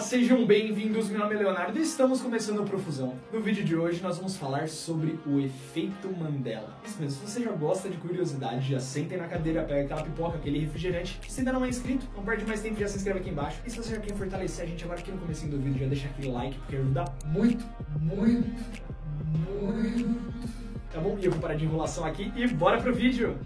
sejam bem-vindos, meu nome é Leonardo e estamos começando a Profusão. No vídeo de hoje nós vamos falar sobre o efeito Mandela. Isso mesmo, se você já gosta de curiosidade, já sentem na cadeira, pega aquela pipoca, aquele refrigerante. Se ainda não é inscrito, não perde mais tempo, já se inscreve aqui embaixo. E se você já quer fortalecer a gente agora aqui no começo do vídeo, já deixa aquele like, porque ajuda muito, muito, muito. Tá bom? E eu vou parar de enrolação aqui e bora pro vídeo!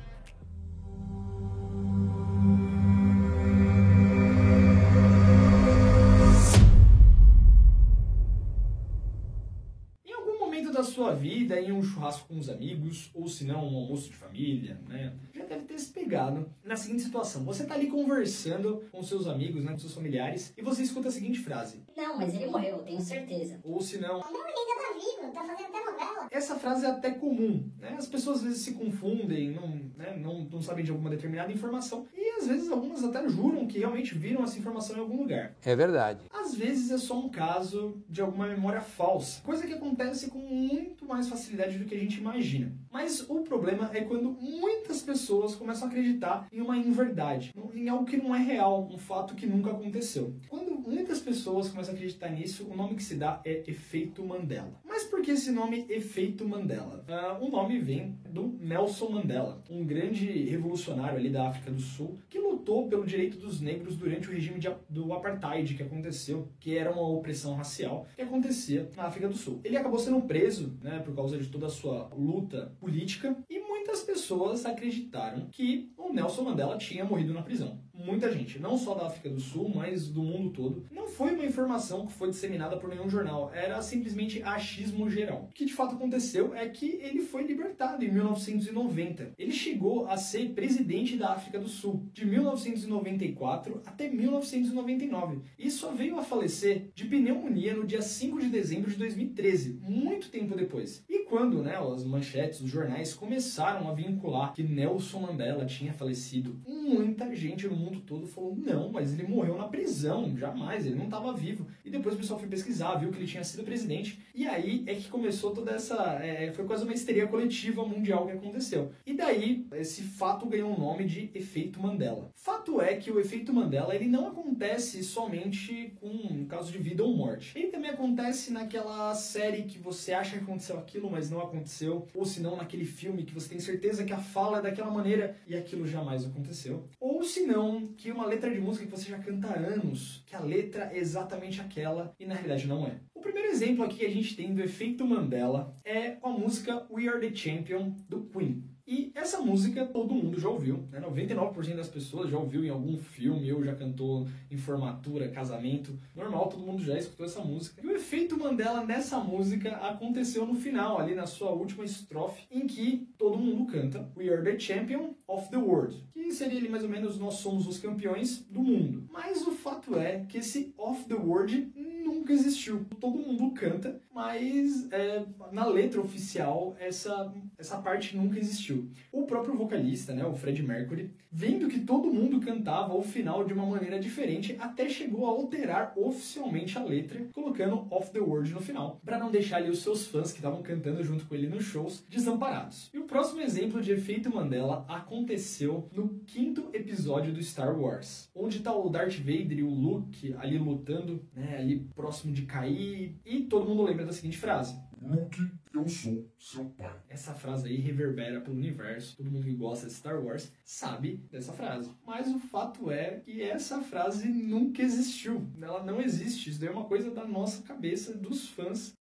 Sua vida em um churrasco com os amigos, ou se não, um almoço de família, né? Já deve ter se pegado na seguinte situação. Você tá ali conversando com seus amigos, né, com seus familiares, e você escuta a seguinte frase. Não, mas ele morreu, tenho certeza. Ou se não... Não, ele ainda tá vivo, tá fazendo até novela. Essa frase é até comum, né? As pessoas às vezes se confundem, não, né, não, não sabem de alguma determinada informação, e às vezes algumas até juram que realmente viram essa informação em algum lugar. É verdade. Às vezes é só um caso de alguma memória falsa, coisa que acontece com muito mais facilidade do que a gente imagina. Mas o problema é quando muitas pessoas começam a acreditar em uma inverdade, em algo que não é real, um fato que nunca aconteceu. Quando muitas pessoas começam a acreditar nisso, o nome que se dá é efeito Mandela. Mas por que esse nome efeito Mandela? Uh, o nome vem do Nelson Mandela, um grande revolucionário ali da África do Sul, que lutou pelo direito dos negros durante o regime de, do apartheid que aconteceu, que era uma opressão racial que acontecia na África do Sul. Ele acabou sendo preso, né, por causa de toda a sua luta política e muitas pessoas acreditaram que o Nelson Mandela tinha morrido na prisão muita gente, não só da África do Sul, mas do mundo todo. Não foi uma informação que foi disseminada por nenhum jornal, era simplesmente achismo geral. O que de fato aconteceu é que ele foi libertado em 1990. Ele chegou a ser presidente da África do Sul de 1994 até 1999 e só veio a falecer de pneumonia no dia 5 de dezembro de 2013, muito tempo depois. E quando né, as manchetes, os jornais começaram a vincular que Nelson Mandela tinha falecido, muita gente no mundo todo falou: não, mas ele morreu na prisão, jamais, ele não estava vivo. E depois o pessoal foi pesquisar, viu que ele tinha sido presidente. E aí é que começou toda essa. É, foi quase uma histeria coletiva mundial que aconteceu. E daí esse fato ganhou o nome de efeito Mandela. Fato é que o efeito Mandela ele não acontece somente com um caso de vida ou morte. Ele também acontece naquela série que você acha que aconteceu aquilo, mas não aconteceu. Ou se não, naquele filme que você tem certeza que a fala é daquela maneira e aquilo jamais aconteceu. Ou se não, que uma letra de música que você já canta há anos, que a letra é exatamente aquela e na realidade não é. O primeiro exemplo aqui que a gente tem do efeito Mandela é com a música We Are the Champion do Queen. E essa música todo mundo já ouviu, né? 99% das pessoas já ouviu em algum filme, ou já cantou em formatura, casamento. Normal, todo mundo já escutou essa música. E o efeito Mandela nessa música aconteceu no final, ali na sua última estrofe, em que todo mundo canta We are the champion of the world, que seria ali mais ou menos nós somos os campeões do mundo. Mas o fato é que esse of the world nunca existiu. Todo mundo canta, mas é, na letra oficial essa, essa parte nunca existiu. O próprio vocalista, né, o Fred Mercury, vendo que todo mundo cantava o final de uma maneira diferente, até chegou a alterar oficialmente a letra, colocando Off the World no final, para não deixar ali os seus fãs que estavam cantando junto com ele nos shows desamparados. E o próximo exemplo de efeito Mandela aconteceu no quinto episódio do Star Wars, onde tá o Darth Vader e o Luke ali lutando, né, ali próximo de cair. E todo mundo lembra da seguinte frase: Luke, eu sou seu pai. Essa frase aí reverbera pelo universo. Todo mundo que gosta de Star Wars sabe dessa frase. Mas o fato é que essa frase nunca existiu. Ela não existe. Isso daí é uma coisa da nossa cabeça, dos fãs.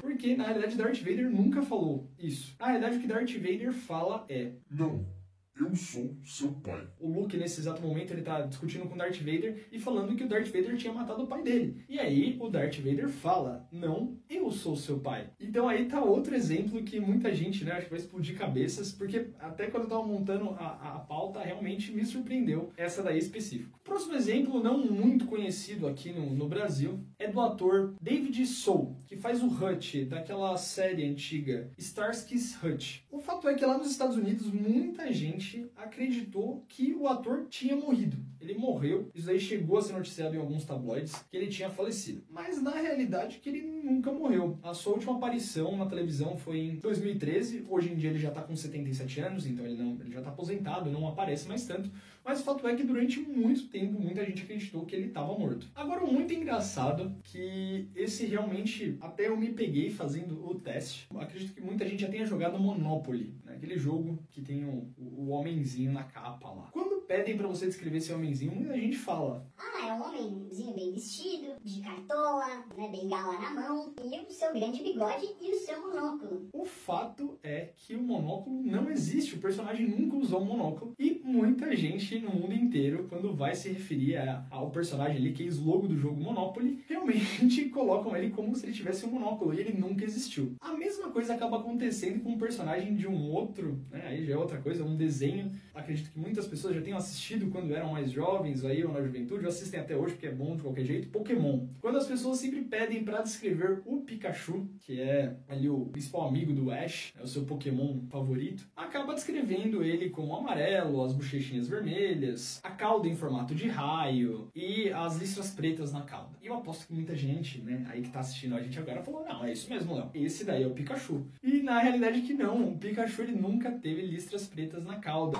Porque na realidade Darth Vader nunca falou isso. Na realidade o que Darth Vader fala é: Não, eu sou seu pai. O Luke, nesse exato momento, ele tá discutindo com o Darth Vader e falando que o Darth Vader tinha matado o pai dele. E aí, o Darth Vader fala, não, eu sou seu pai. Então aí tá outro exemplo que muita gente, né, acho que vai explodir cabeças, porque até quando eu tava montando a, a pauta, realmente me surpreendeu essa daí específico. Próximo exemplo, não muito conhecido aqui no, no Brasil, é do ator David Soul, que faz o Hutch, daquela série antiga Starsky's Hutch. O fato é que lá nos Estados Unidos, muita gente acreditou que o ator tinha morrido. Ele morreu, isso aí chegou a ser noticiado em alguns tabloides que ele tinha falecido. Mas na realidade que ele nunca morreu. A sua última aparição na televisão foi em 2013. Hoje em dia ele já tá com 77 anos, então ele não, ele já tá aposentado, não aparece mais tanto. Mas o fato é que durante muito tempo muita gente acreditou que ele estava morto. Agora, o muito engraçado que esse realmente até eu me peguei fazendo o teste. Acredito que muita gente já tenha jogado Monopoly, né? aquele jogo que tem o, o, homenzinho na capa lá. Quando pedem para você descrever esse homenzinho, muita gente fala: Ah, é um homenzinho bem vestido, de cartola, né, bengala na mão, e o seu grande bigode e o seu monóculo. O fato é que o monóculo não existe, o personagem nunca usou monóculo e muita gente no mundo inteiro, quando vai se referir a, ao personagem ali, que é o logo do jogo Monopoly, realmente colocam ele como se ele tivesse um monóculo e ele nunca existiu. A mesma coisa acaba acontecendo com um personagem de um outro, né, aí já é outra coisa, um desenho. Acredito que muitas pessoas já tenham assistido quando eram mais jovens aí ou na juventude, ou assistem até hoje porque é bom de qualquer jeito, Pokémon. Quando as pessoas sempre pedem para descrever o Pikachu, que é ali o principal amigo do Ash, é o seu Pokémon favorito, acaba descrevendo ele como amarelo, as bochechinhas vermelhas, a cauda em formato de raio e as listras pretas na cauda. E eu aposto que muita gente, né, aí que tá assistindo a gente agora falou: "Não, é isso mesmo, Léo. Esse daí é o Pikachu". E na realidade que não, o Pikachu ele nunca teve listras pretas na cauda.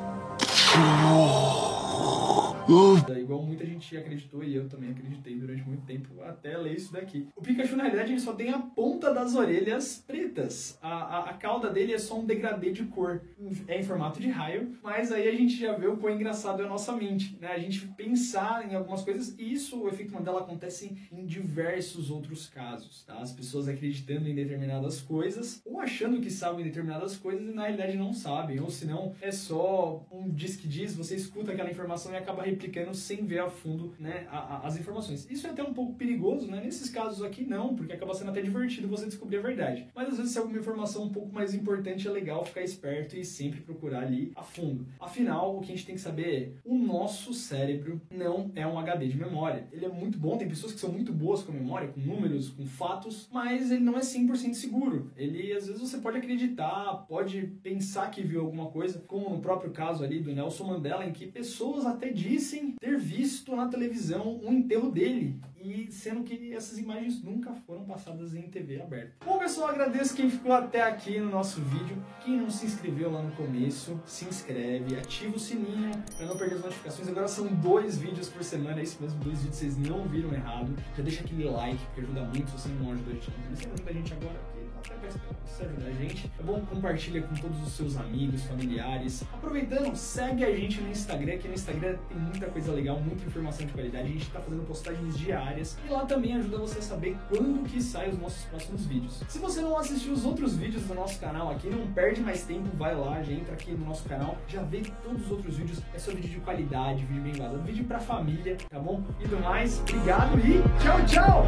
Igual muita gente acreditou e eu também acreditei durante muito tempo até ler isso daqui. O Pikachu, na realidade, ele só tem a ponta das orelhas pretas. A, a, a cauda dele é só um degradê de cor. É em formato de raio, mas aí a gente já vê o quão engraçado é a nossa mente. Né? A gente pensar em algumas coisas e isso, o efeito Mandela, acontece em diversos outros casos. Tá? As pessoas acreditando em determinadas coisas ou achando que sabem determinadas coisas e na realidade não sabem. Ou se não, é só um diz que diz, você escuta aquela informação e acaba sem ver a fundo né, a, a, as informações. Isso é até um pouco perigoso, né? Nesses casos aqui não, porque acaba sendo até divertido você descobrir a verdade. Mas às vezes se alguma informação um pouco mais importante é legal ficar esperto e sempre procurar ali a fundo. Afinal, o que a gente tem que saber é, o nosso cérebro não é um HD de memória. Ele é muito bom, tem pessoas que são muito boas com memória, com números, com fatos, mas ele não é 100% seguro. Ele, às vezes, você pode acreditar, pode pensar que viu alguma coisa, como no próprio caso ali do Nelson Mandela, em que pessoas até dissem ter visto na televisão um enterro dele. E sendo que essas imagens nunca foram passadas em TV aberta. Bom, pessoal, agradeço quem ficou até aqui no nosso vídeo. Quem não se inscreveu lá no começo, se inscreve, ativa o sininho para não perder as notificações. Agora são dois vídeos por semana, é isso mesmo, dois vídeos, vocês não viram errado. Já deixa aquele like, que ajuda muito, se você não ajuda a gente, você ajuda gente agora aqui você ajuda a gente. É bom compartilha com todos os seus amigos, familiares. Aproveitando, segue a gente no Instagram, que no Instagram tem muita coisa legal, muita informação de qualidade. A gente está fazendo postagens diárias e lá também ajuda você a saber quando que saem os nossos próximos vídeos. Se você não assistiu os outros vídeos do nosso canal aqui, não perde mais tempo, vai lá, já entra aqui no nosso canal, já vê todos os outros vídeos. É só vídeo de qualidade, vídeo bem vazado, vídeo pra família, tá bom? E do mais, obrigado e tchau, tchau!